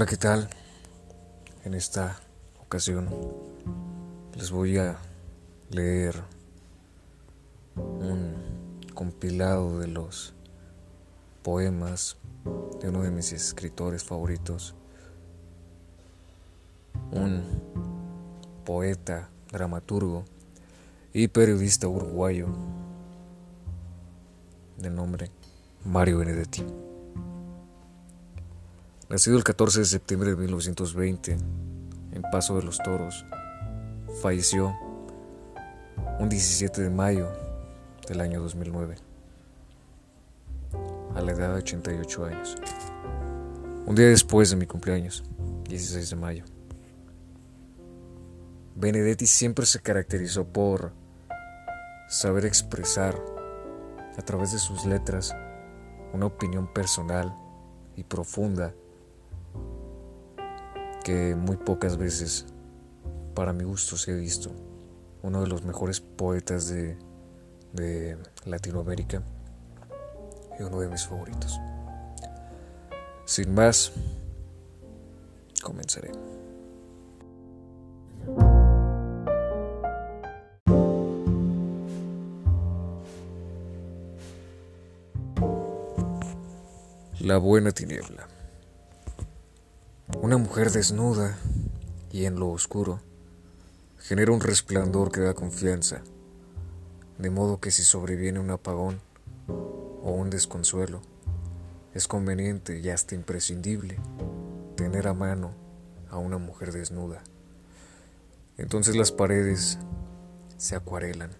Hola, ¿qué tal? En esta ocasión les voy a leer un compilado de los poemas de uno de mis escritores favoritos, un poeta, dramaturgo y periodista uruguayo de nombre Mario Benedetti. Nacido el 14 de septiembre de 1920 en Paso de los Toros, falleció un 17 de mayo del año 2009, a la edad de 88 años, un día después de mi cumpleaños, 16 de mayo. Benedetti siempre se caracterizó por saber expresar a través de sus letras una opinión personal y profunda que muy pocas veces, para mi gusto, se ha visto. Uno de los mejores poetas de, de Latinoamérica y uno de mis favoritos. Sin más, comenzaré. La buena tiniebla. Una mujer desnuda y en lo oscuro genera un resplandor que da confianza, de modo que si sobreviene un apagón o un desconsuelo, es conveniente y hasta imprescindible tener a mano a una mujer desnuda. Entonces las paredes se acuarelan,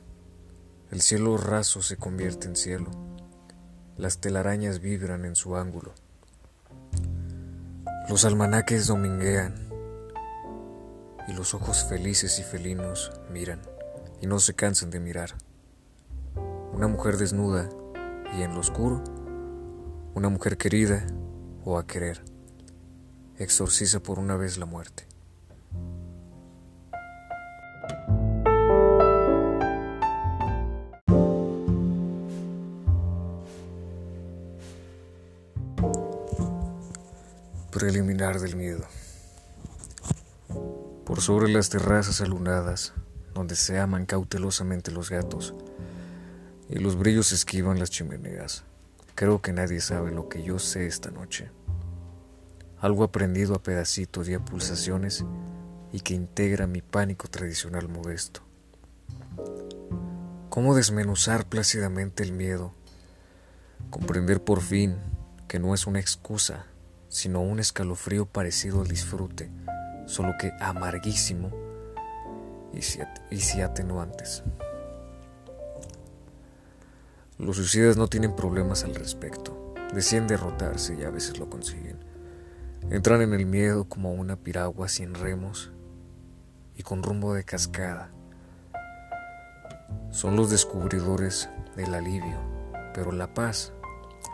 el cielo raso se convierte en cielo, las telarañas vibran en su ángulo los almanaques dominguean y los ojos felices y felinos miran y no se cansan de mirar. Una mujer desnuda y en lo oscuro, una mujer querida o a querer, exorciza por una vez la muerte. Del miedo. Por sobre las terrazas alunadas, donde se aman cautelosamente los gatos, y los brillos esquivan las chimeneas, creo que nadie sabe lo que yo sé esta noche. Algo aprendido a pedacitos y a pulsaciones y que integra mi pánico tradicional modesto. ¿Cómo desmenuzar plácidamente el miedo? Comprender por fin que no es una excusa sino un escalofrío parecido al disfrute, solo que amarguísimo y si, atenuantes. Los suicidas no tienen problemas al respecto, deciden derrotarse y a veces lo consiguen. Entran en el miedo como una piragua sin remos y con rumbo de cascada. Son los descubridores del alivio, pero la paz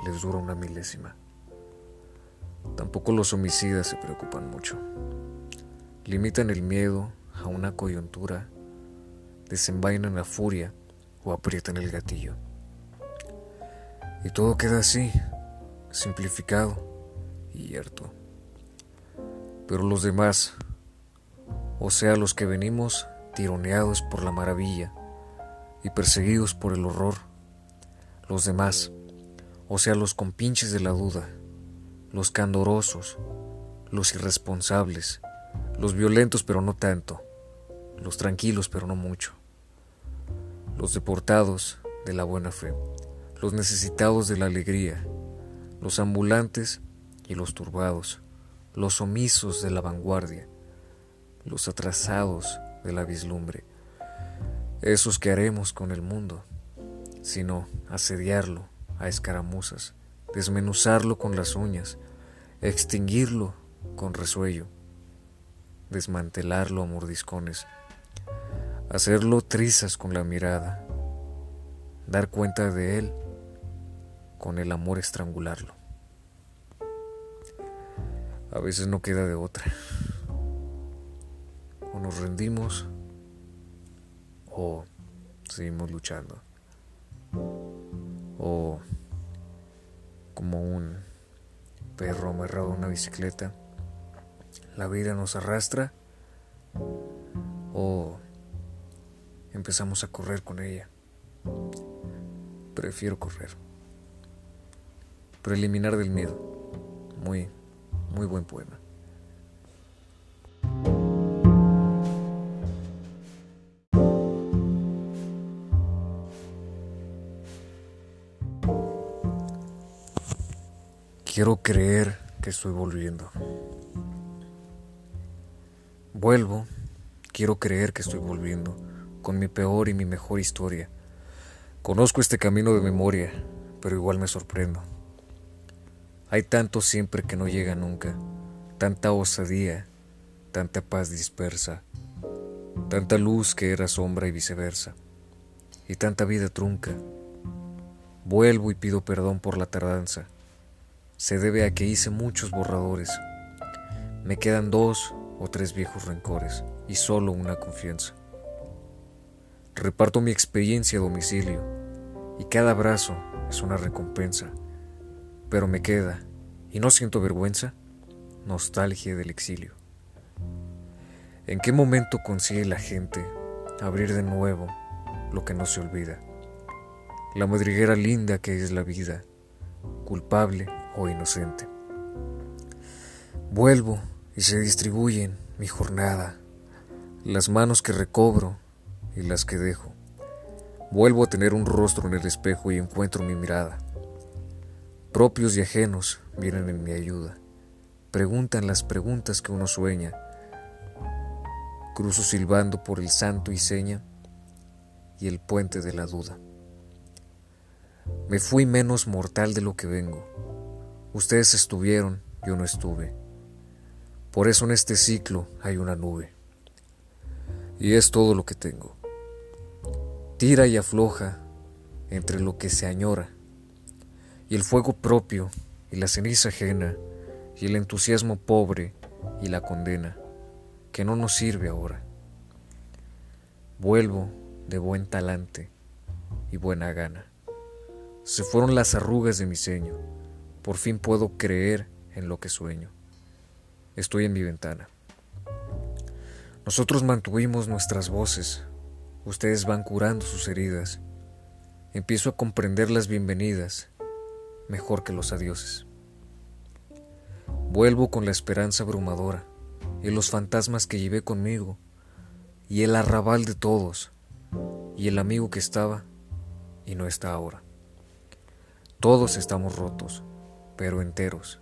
les dura una milésima. Tampoco los homicidas se preocupan mucho. Limitan el miedo a una coyuntura, desenvainan la furia o aprietan el gatillo. Y todo queda así, simplificado y hierto. Pero los demás, o sea, los que venimos tironeados por la maravilla y perseguidos por el horror, los demás, o sea, los compinches de la duda, los candorosos, los irresponsables, los violentos pero no tanto, los tranquilos pero no mucho, los deportados de la buena fe, los necesitados de la alegría, los ambulantes y los turbados, los omisos de la vanguardia, los atrasados de la vislumbre, esos que haremos con el mundo, sino asediarlo a escaramuzas, desmenuzarlo con las uñas, extinguirlo con resuello, desmantelarlo a mordiscones, hacerlo trizas con la mirada, dar cuenta de él con el amor estrangularlo. A veces no queda de otra. O nos rendimos o seguimos luchando. O como un perro amarrado a una bicicleta, la vida nos arrastra o empezamos a correr con ella. Prefiero correr. Preliminar del miedo. Muy, muy buen poema. Quiero creer que estoy volviendo. Vuelvo, quiero creer que estoy volviendo, con mi peor y mi mejor historia. Conozco este camino de memoria, pero igual me sorprendo. Hay tanto siempre que no llega nunca, tanta osadía, tanta paz dispersa, tanta luz que era sombra y viceversa, y tanta vida trunca. Vuelvo y pido perdón por la tardanza se debe a que hice muchos borradores. Me quedan dos o tres viejos rencores y solo una confianza. Reparto mi experiencia a domicilio y cada abrazo es una recompensa, pero me queda, y no siento vergüenza, nostalgia del exilio. ¿En qué momento consigue la gente abrir de nuevo lo que no se olvida? La madriguera linda que es la vida, culpable o inocente. Vuelvo y se distribuyen mi jornada, las manos que recobro y las que dejo. Vuelvo a tener un rostro en el espejo y encuentro mi mirada. Propios y ajenos vienen en mi ayuda. Preguntan las preguntas que uno sueña. Cruzo silbando por el santo y seña y el puente de la duda. Me fui menos mortal de lo que vengo Ustedes estuvieron, yo no estuve. Por eso en este ciclo hay una nube. Y es todo lo que tengo. Tira y afloja entre lo que se añora, y el fuego propio, y la ceniza ajena, y el entusiasmo pobre, y la condena, que no nos sirve ahora. Vuelvo de buen talante y buena gana. Se fueron las arrugas de mi ceño por fin puedo creer en lo que sueño. Estoy en mi ventana. Nosotros mantuvimos nuestras voces. Ustedes van curando sus heridas. Empiezo a comprender las bienvenidas mejor que los adioses. Vuelvo con la esperanza abrumadora y los fantasmas que llevé conmigo y el arrabal de todos y el amigo que estaba y no está ahora. Todos estamos rotos pero enteros,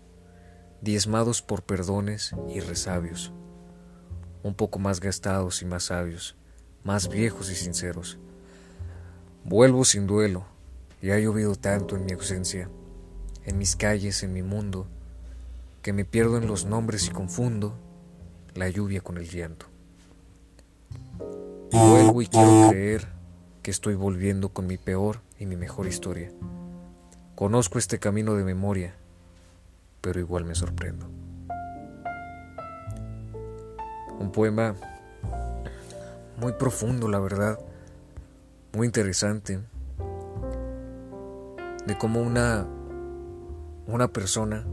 diezmados por perdones y resabios, un poco más gastados y más sabios, más viejos y sinceros. Vuelvo sin duelo, y ha llovido tanto en mi ausencia, en mis calles, en mi mundo, que me pierdo en los nombres y confundo la lluvia con el viento. Vuelvo y quiero creer que estoy volviendo con mi peor y mi mejor historia. Conozco este camino de memoria pero igual me sorprendo. Un poema muy profundo, la verdad, muy interesante, de cómo una, una persona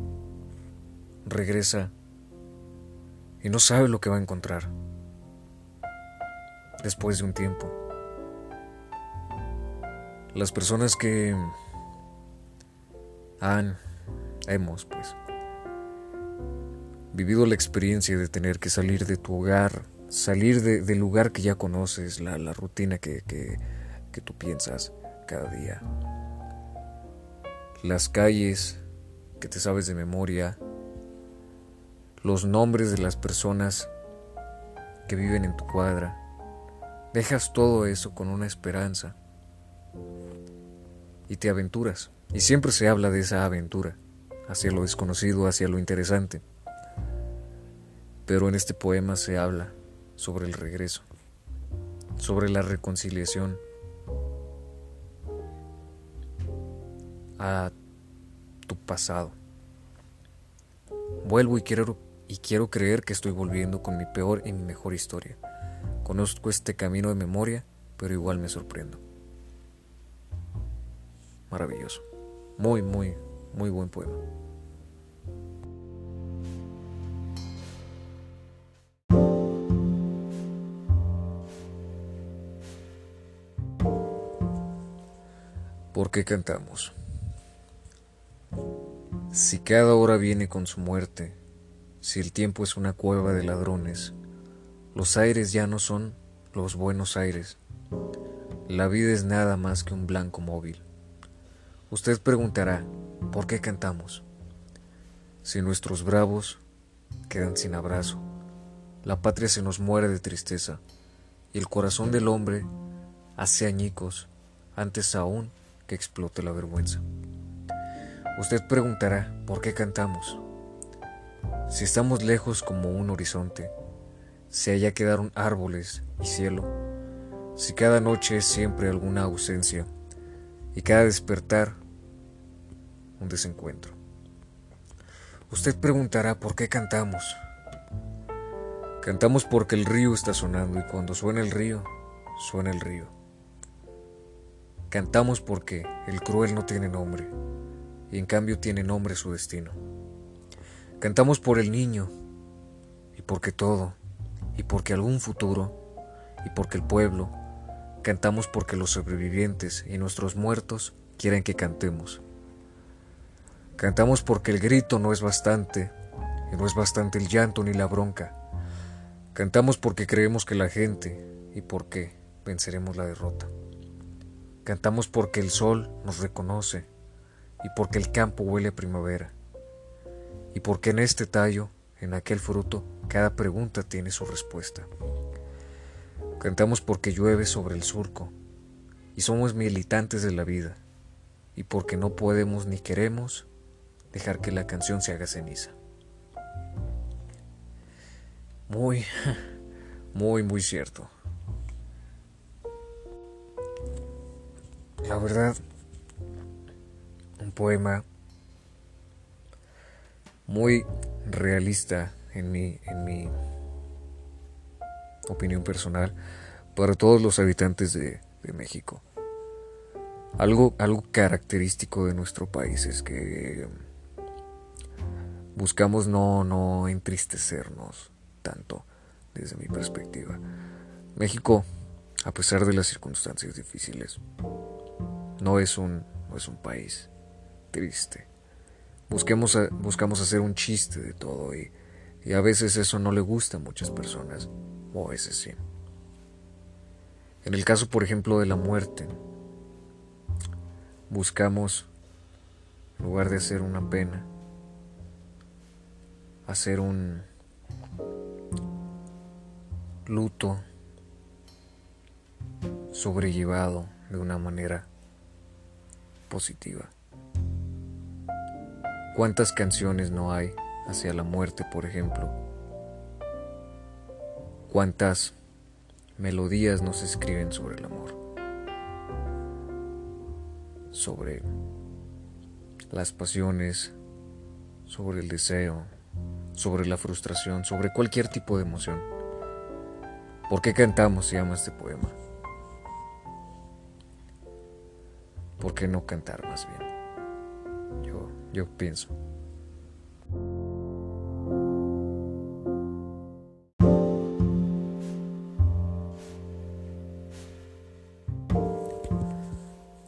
regresa y no sabe lo que va a encontrar después de un tiempo. Las personas que han, hemos, pues, vivido la experiencia de tener que salir de tu hogar, salir del lugar que ya conoces, la, rutina que, tú piensas cada día. Las calles que te sabes de memoria, los nombres de las personas que viven en tu cuadra. Dejas todo eso con una esperanza y te aventuras. Y siempre se habla de esa aventura, hacia lo desconocido, hacia lo interesante. Pero en este poema se habla sobre el regreso, sobre la reconciliación a tu pasado. Vuelvo y quiero, y quiero creer que estoy volviendo con mi peor y mi mejor historia. Conozco este camino de memoria, pero igual me sorprendo. Maravilloso. Muy, muy, muy buen poema. Qué cantamos? Si cada hora viene con su muerte, si el tiempo es una cueva de ladrones, los aires ya no son los buenos aires. La vida es nada más que un blanco móvil. Usted preguntará, ¿por qué cantamos? Si nuestros bravos quedan sin abrazo, la patria se nos muere de tristeza y el corazón del hombre hace añicos antes aún que explote la vergüenza. Usted preguntará, ¿por qué cantamos? Si estamos lejos como un horizonte, si allá quedaron árboles y cielo, si cada noche es siempre alguna ausencia y cada despertar un desencuentro. Usted preguntará, ¿por qué cantamos? Cantamos porque el río está sonando y cuando suena el río, suena el río. Cantamos porque el cruel no tiene nombre, y en cambio tiene nombre su destino. Cantamos por el niño, y porque todo, y porque algún futuro, y porque el pueblo. Cantamos porque los sobrevivientes y nuestros muertos quieren que cantemos. Cantamos porque el grito no es bastante, y no es bastante el llanto ni la bronca. Cantamos porque creemos que la gente, y porque venceremos la derrota. Cantamos porque el sol nos reconoce y porque el campo huele a primavera y porque en este tallo, en aquel fruto, cada pregunta tiene su respuesta. Cantamos porque llueve sobre el surco y somos militantes de la vida y porque no podemos ni queremos dejar que la canción se haga ceniza. Muy, muy, muy cierto. La verdad, un poema muy realista en mi, en mi opinión personal para todos los habitantes de, México. Algo, algo característico de nuestro país es que buscamos no, no entristecernos tanto desde mi perspectiva. México, a pesar de las circunstancias difíciles, no es un, es un país triste. Busquemos buscamos hacer un chiste de todo y, y a veces eso no le gusta a muchas personas, o a veces sí. En el caso, por ejemplo, de la muerte, buscamos, en lugar de hacer una pena, hacer un luto sobrellevado de una manera positiva. ¿Cuántas canciones no hay hacia la muerte, por ejemplo? ¿Cuántas melodías nos escriben sobre el amor? Sobre las pasiones, sobre el deseo, sobre la frustración, sobre cualquier tipo de emoción. ¿Por qué cantamos se llama este poema? ¿Por qué no cantar más bien? Yo, yo pienso.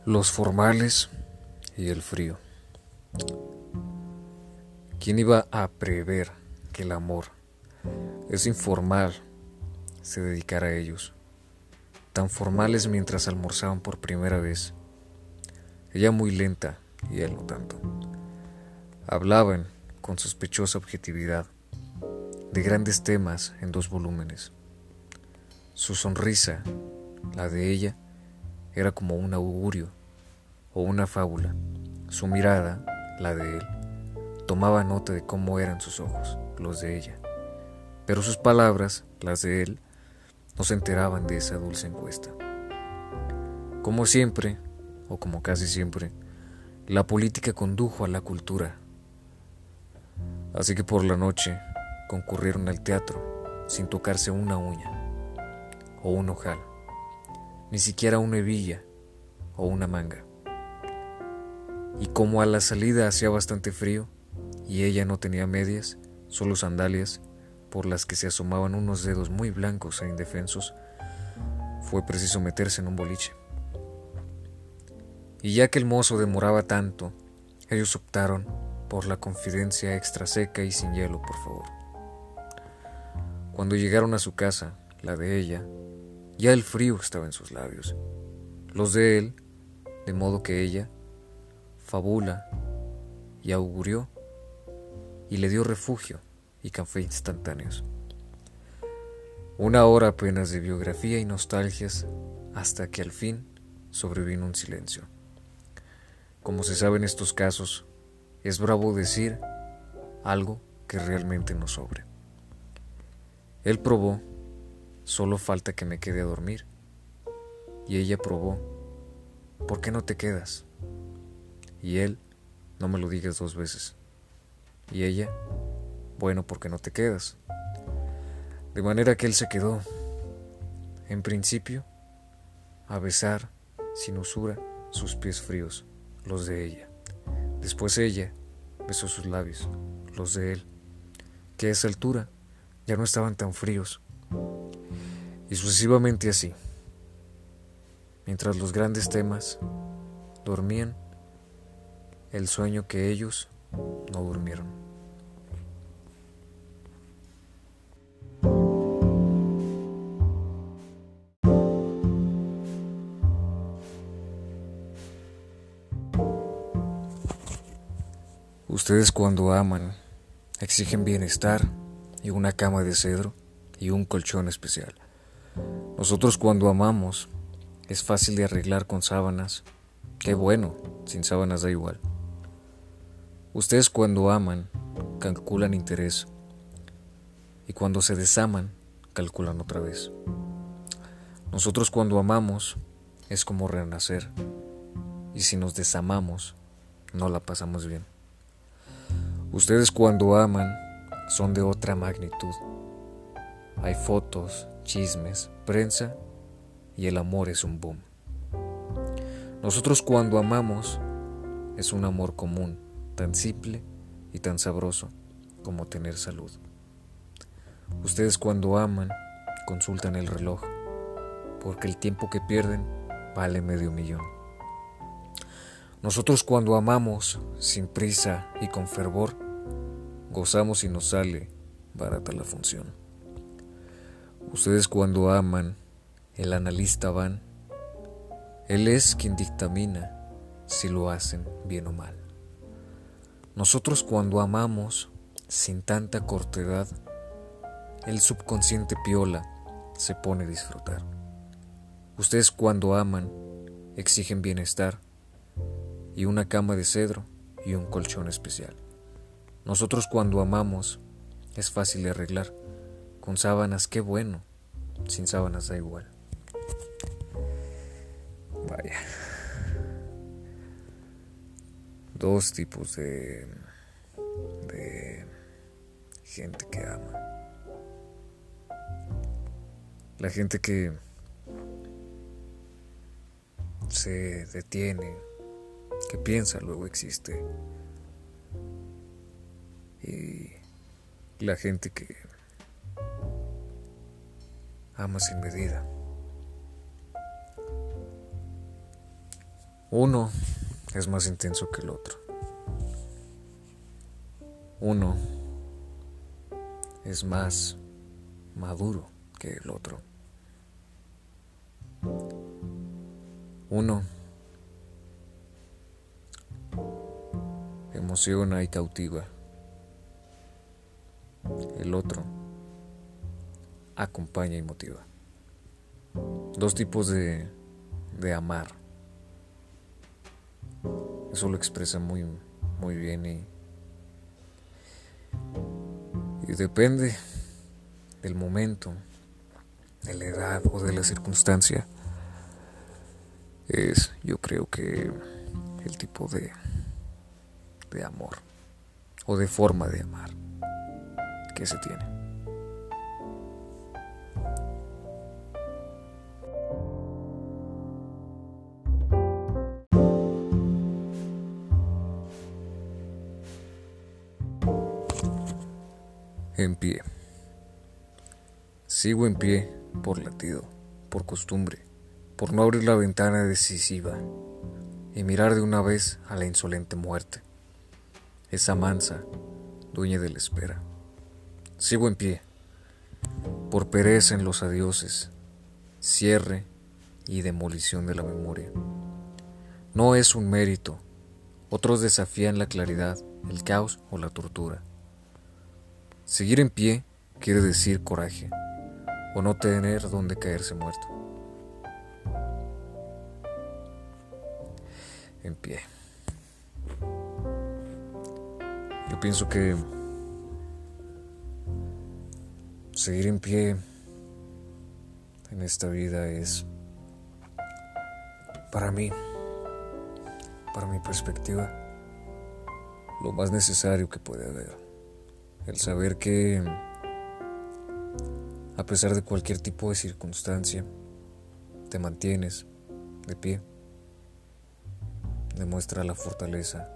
Los formales y el frío. ¿Quién iba a prever que el amor, es informal, se dedicara a ellos? Tan formales mientras almorzaban por primera vez ella muy lenta y él no tanto. Hablaban con sospechosa objetividad de grandes temas en dos volúmenes. Su sonrisa, la de ella, era como un augurio o una fábula. Su mirada, la de él, tomaba nota de cómo eran sus ojos, los de ella. Pero sus palabras, las de él, no se enteraban de esa dulce encuesta. Como siempre, o como casi siempre, la política condujo a la cultura. Así que por la noche concurrieron al teatro sin tocarse una uña o un ojal, ni siquiera una hebilla o una manga. Y como a la salida hacía bastante frío y ella no tenía medias, solo sandalias por las que se asomaban unos dedos muy blancos e indefensos, fue preciso meterse en un boliche. Y ya que el mozo demoraba tanto, ellos optaron por la confidencia extra seca y sin hielo, por favor. Cuando llegaron a su casa, la de ella, ya el frío estaba en sus labios, los de él, de modo que ella, fabula y augurió, y le dio refugio y café instantáneos. Una hora apenas de biografía y nostalgias hasta que al fin sobrevino un silencio. Como se sabe en estos casos, es bravo decir algo que realmente no sobre. Él probó, solo falta que me quede a dormir. Y ella probó, ¿por qué no te quedas? Y él, no me lo digas dos veces. Y ella, bueno, ¿por qué no te quedas? De manera que él se quedó, en principio, a besar, sin usura, sus pies fríos, los de ella. Después ella besó sus labios, los de él, que a esa altura ya no estaban tan fríos. Y sucesivamente así. Mientras los grandes temas dormían, el sueño que ellos no durmieron. Ustedes cuando aman exigen bienestar y una cama de cedro y un colchón especial. Nosotros cuando amamos es fácil de arreglar con sábanas. Qué bueno, sin sábanas da igual. Ustedes cuando aman calculan interés y cuando se desaman calculan otra vez. Nosotros cuando amamos es como renacer y si nos desamamos no la pasamos bien. Ustedes cuando aman son de otra magnitud. Hay fotos, chismes, prensa y el amor es un boom. Nosotros cuando amamos es un amor común, tan simple y tan sabroso como tener salud. Ustedes cuando aman consultan el reloj, porque el tiempo que pierden vale medio millón. Nosotros cuando amamos, sin prisa y con fervor, gozamos y nos sale barata la función. Ustedes cuando aman, el analista van, él es quien dictamina si lo hacen bien o mal. Nosotros cuando amamos, sin tanta cortedad, el subconsciente piola se pone a disfrutar. Ustedes cuando aman, exigen bienestar y una cama de cedro y un colchón especial. Nosotros cuando amamos es fácil de arreglar. Con sábanas, qué bueno. Sin sábanas da igual. Vaya. Dos tipos de, de gente que ama. La gente que se detiene que piensa luego existe. Y la gente que ama sin medida. Uno es más intenso que el otro. Uno es más maduro que el otro. Uno emociona y cautiva. El otro acompaña y motiva. Dos tipos de, de amar. Eso lo expresa muy, muy bien y, y depende del momento, de la edad o de la circunstancia. Es, yo creo que el tipo de de amor o de forma de amar que se tiene. En pie. Sigo en pie por latido, por costumbre, por no abrir la ventana decisiva, y mirar de una vez a la insolente muerte, esa mansa, dueña de la espera. Sigo en pie, por pereza en los adioses, cierre y demolición de la memoria. No es un mérito, otros desafían la claridad, el caos o la tortura. Seguir en pie quiere decir coraje, o no tener donde caerse muerto. En pie. Yo pienso que seguir en pie en esta vida es, para mí, para mi perspectiva, lo más necesario que puede haber. El saber que, a pesar de cualquier tipo de circunstancia, te mantienes de pie. Demuestra la fortaleza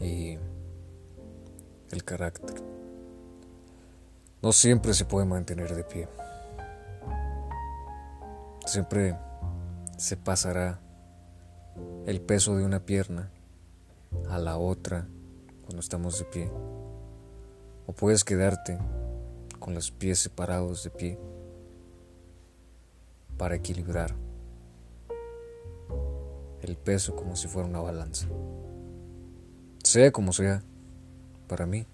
y el carácter. No siempre se puede mantener de pie. Siempre se pasará el peso de una pierna a la otra cuando estamos de pie. O puedes quedarte con los pies separados de pie para equilibrar el peso como si fuera una balanza. Sea como sea, para mí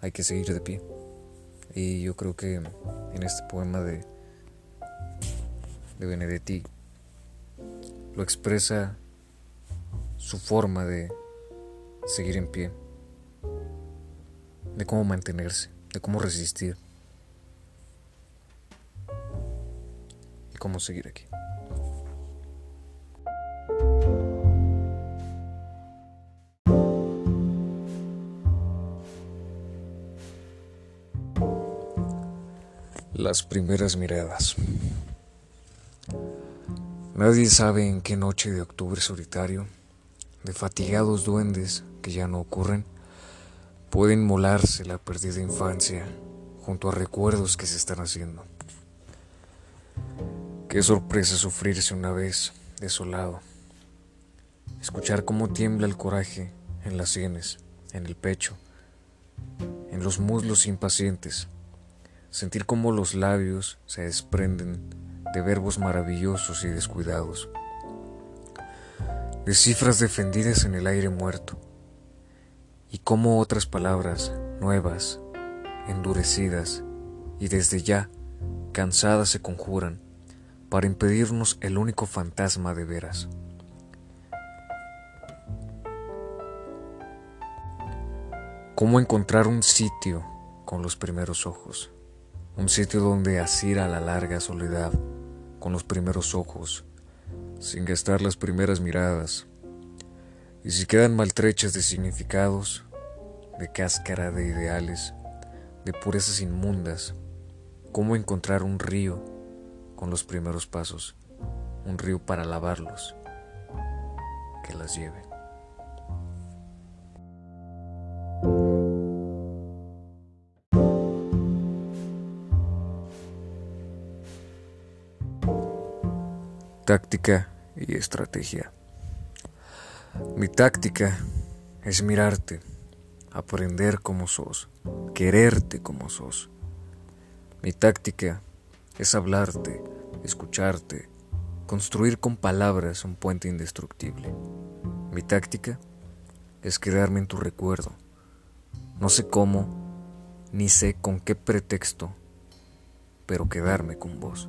hay que seguir de pie. Y yo creo que en este poema de, de Benedetti lo expresa su forma de seguir en pie, de cómo mantenerse, de cómo resistir y cómo seguir aquí. Las primeras miradas. Nadie sabe en qué noche de octubre solitario, de fatigados duendes que ya no ocurren, pueden molarse la perdida infancia junto a recuerdos que se están haciendo. Qué sorpresa sufrirse una vez desolado, escuchar cómo tiembla el coraje en las sienes, en el pecho, en los muslos impacientes sentir cómo los labios se desprenden de verbos maravillosos y descuidados, de cifras defendidas en el aire muerto, y cómo otras palabras nuevas, endurecidas y desde ya cansadas se conjuran para impedirnos el único fantasma de veras. ¿Cómo encontrar un sitio con los primeros ojos? Un sitio donde asir a la larga soledad con los primeros ojos, sin gastar las primeras miradas, y si quedan maltrechas de significados, de cáscara de ideales, de purezas inmundas, cómo encontrar un río con los primeros pasos, un río para lavarlos, que las lleve. Táctica y estrategia. Mi táctica es mirarte, aprender como sos, quererte como sos. Mi táctica es hablarte, escucharte, construir con palabras un puente indestructible. Mi táctica es quedarme en tu recuerdo. No sé cómo, ni sé con qué pretexto, pero quedarme con vos.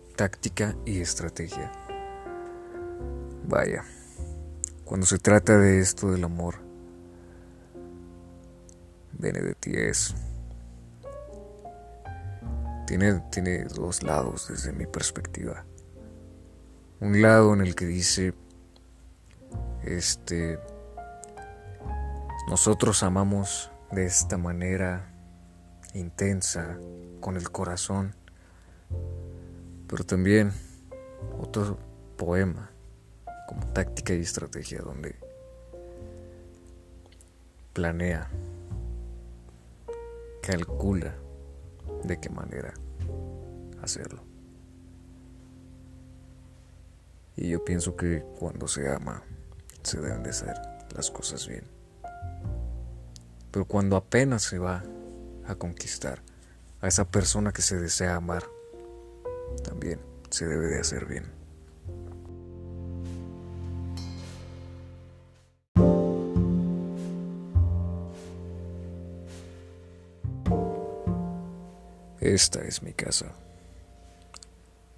táctica y estrategia. Vaya, cuando se trata de esto del amor, Benedetti es... Tiene, tiene dos lados desde mi perspectiva. un lado en el que dice, este, nosotros amamos de esta manera intensa, con el corazón, pero también otro poema como táctica y estrategia donde planea, calcula de qué manera hacerlo. Y yo pienso que cuando se ama, se deben de hacer las cosas bien. Pero cuando apenas se va a conquistar a esa persona que se desea amar, también se debe de hacer bien. Esta es mi casa.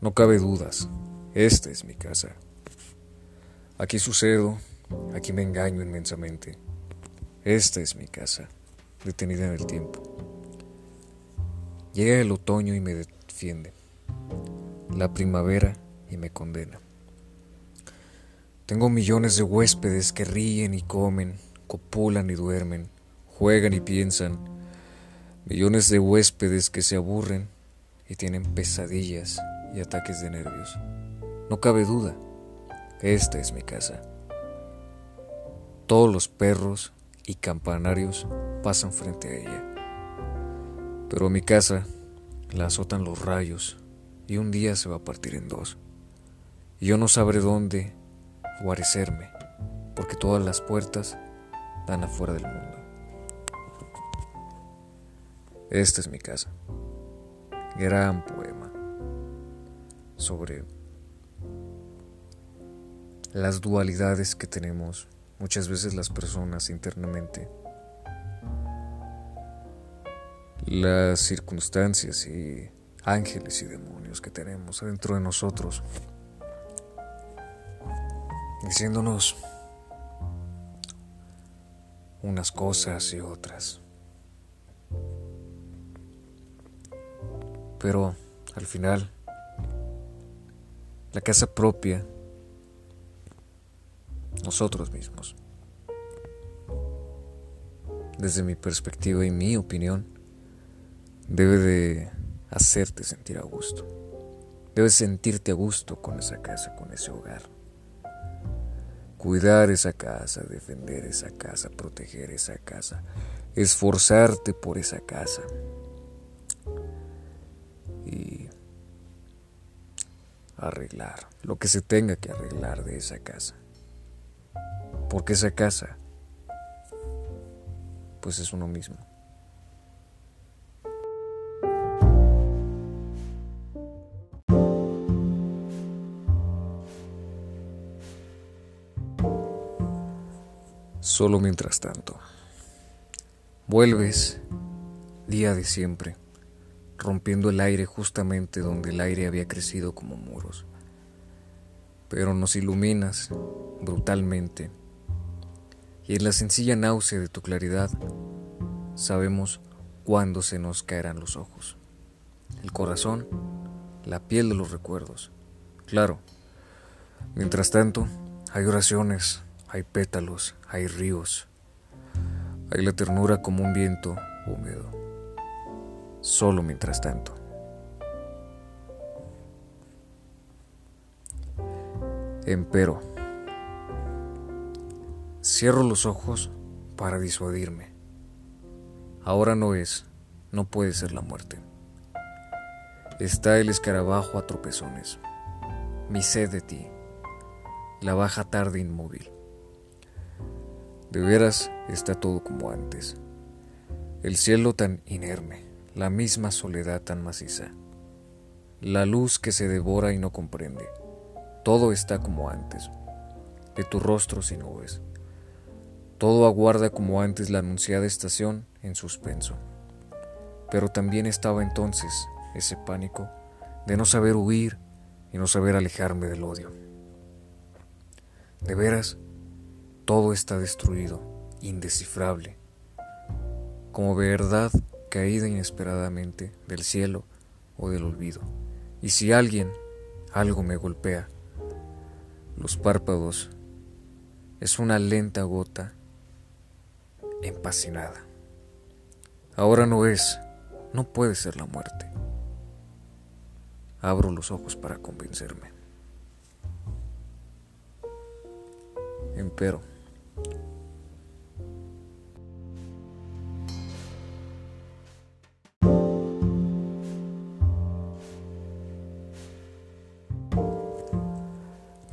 No cabe dudas, esta es mi casa. Aquí sucedo, aquí me engaño inmensamente. Esta es mi casa, detenida en el tiempo. Llega el otoño y me defiende, la primavera y me condena. Tengo millones de huéspedes que ríen y comen, copulan y duermen, juegan y piensan, Millones de huéspedes que se aburren y tienen pesadillas y ataques de nervios. No cabe duda, esta es mi casa. Todos los perros y campanarios pasan frente a ella. Pero mi casa la azotan los rayos y un día se va a partir en dos. Y yo no sabré dónde guarecerme, porque todas las puertas dan afuera del mundo. Esta es mi casa. Gran poema sobre las dualidades que tenemos muchas veces las personas internamente, las circunstancias y ángeles y demonios que tenemos dentro de nosotros, diciéndonos unas cosas y otras. Pero al final, la casa propia, nosotros mismos, desde mi perspectiva y mi opinión, debe de hacerte sentir a gusto. Debes sentirte a gusto con esa casa, con ese hogar. Cuidar esa casa, defender esa casa, proteger esa casa, esforzarte por esa casa y arreglar lo que se tenga que arreglar de esa casa. Porque esa casa, pues es uno mismo. Solo mientras tanto, vuelves día de siempre rompiendo el aire justamente donde el aire había crecido como muros. Pero nos iluminas brutalmente y en la sencilla náusea de tu claridad sabemos cuándo se nos caerán los ojos, el corazón, la piel de los recuerdos. Claro, mientras tanto hay oraciones, hay pétalos, hay ríos, hay la ternura como un viento húmedo solo mientras tanto. Empero, cierro los ojos para disuadirme. Ahora no es, no puede ser la muerte. Está el escarabajo a tropezones, mi sed de ti, la baja tarde inmóvil. De veras está todo como antes, el cielo tan inerme la misma soledad tan maciza, la luz que se devora y no comprende. Todo está como antes, de tu rostro sin nubes. Todo aguarda como antes la anunciada estación en suspenso. Pero también estaba entonces ese pánico de no saber huir y no saber alejarme del odio. De veras, todo está destruido, indescifrable. Como verdad caída inesperadamente del cielo o del olvido. Y si alguien, algo me golpea, Los párpados es una lenta gota empacinada. Ahora no es, no puede ser la muerte. Abro los ojos para convencerme. Empero,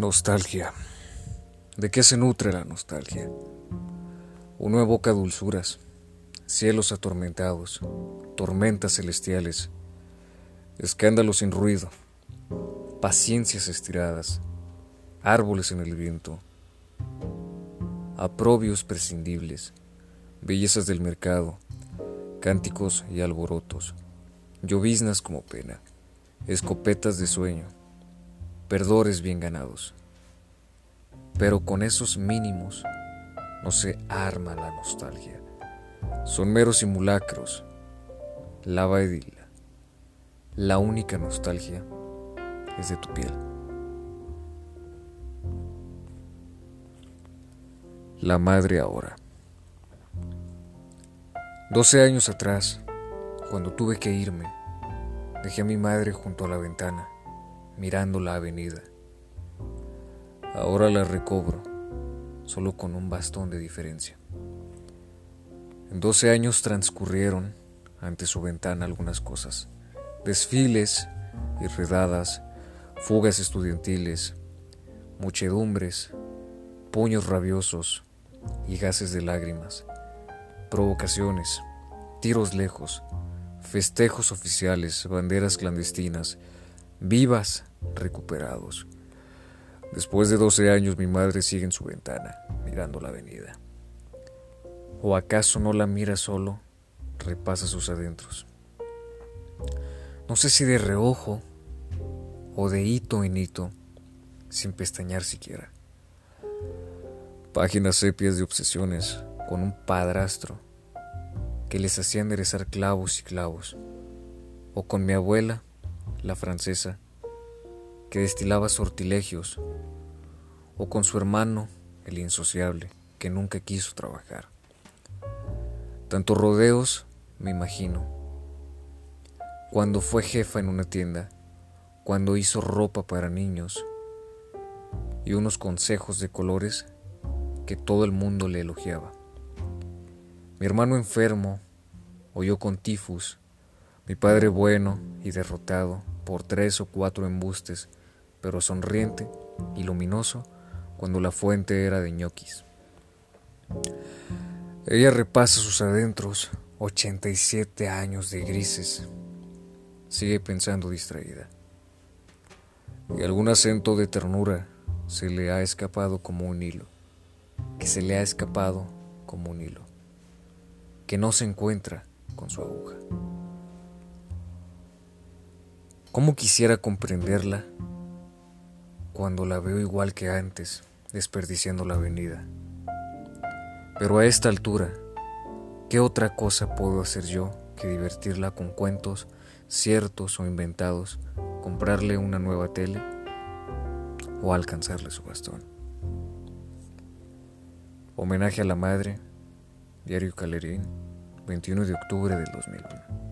Nostalgia. ¿De qué se nutre la nostalgia? Uno evoca dulzuras, cielos atormentados, tormentas celestiales, escándalos sin ruido, paciencias estiradas, árboles en el viento, aprobios prescindibles, bellezas del mercado, cánticos y alborotos, lloviznas como pena, escopetas de sueño, perdores bien ganados. Pero con esos mínimos no se arma la nostalgia. Son meros simulacros. La vaidila. La única nostalgia es de tu piel. La madre ahora. Doce años atrás, cuando tuve que irme, dejé a mi madre junto a la ventana mirando la avenida. Ahora la recobro, solo con un bastón de diferencia. En doce años transcurrieron ante su ventana algunas cosas. Desfiles y fugas estudiantiles, muchedumbres, puños rabiosos y gases de lágrimas, provocaciones, tiros lejos, festejos oficiales, banderas clandestinas, vivas recuperados. Después de 12 años mi madre sigue en su ventana, mirando la avenida. ¿O acaso no la mira solo? Repasa sus adentros. No sé si de reojo o de hito en hito, sin pestañear siquiera. Páginas sepias de obsesiones con un padrastro que les hacía enderezar clavos y clavos, o con mi abuela, la francesa, que destilaba sortilegios, o con su hermano, el insociable, que nunca quiso trabajar. Tantos rodeos, me imagino. Cuando fue jefa en una tienda, cuando hizo ropa para niños, y unos consejos de colores que todo el mundo le elogiaba. Mi hermano enfermo, o yo con tifus, mi padre bueno y derrotado por tres o cuatro embustes pero sonriente y luminoso cuando la fuente era de ñoquis. Ella repasa sus adentros, 87 años de grises. Sigue pensando distraída. Y algún acento de ternura se le ha escapado como un hilo, que se le ha escapado como un hilo, que no se encuentra con su aguja. ¿Cómo quisiera comprenderla cuando la veo igual que antes, desperdiciando la avenida. Pero a esta altura, ¿qué otra cosa puedo hacer yo que divertirla con cuentos ciertos o inventados, comprarle una nueva tele o alcanzarle su bastón? Homenaje a la madre, Diario Calerín, 21 de octubre del 2001.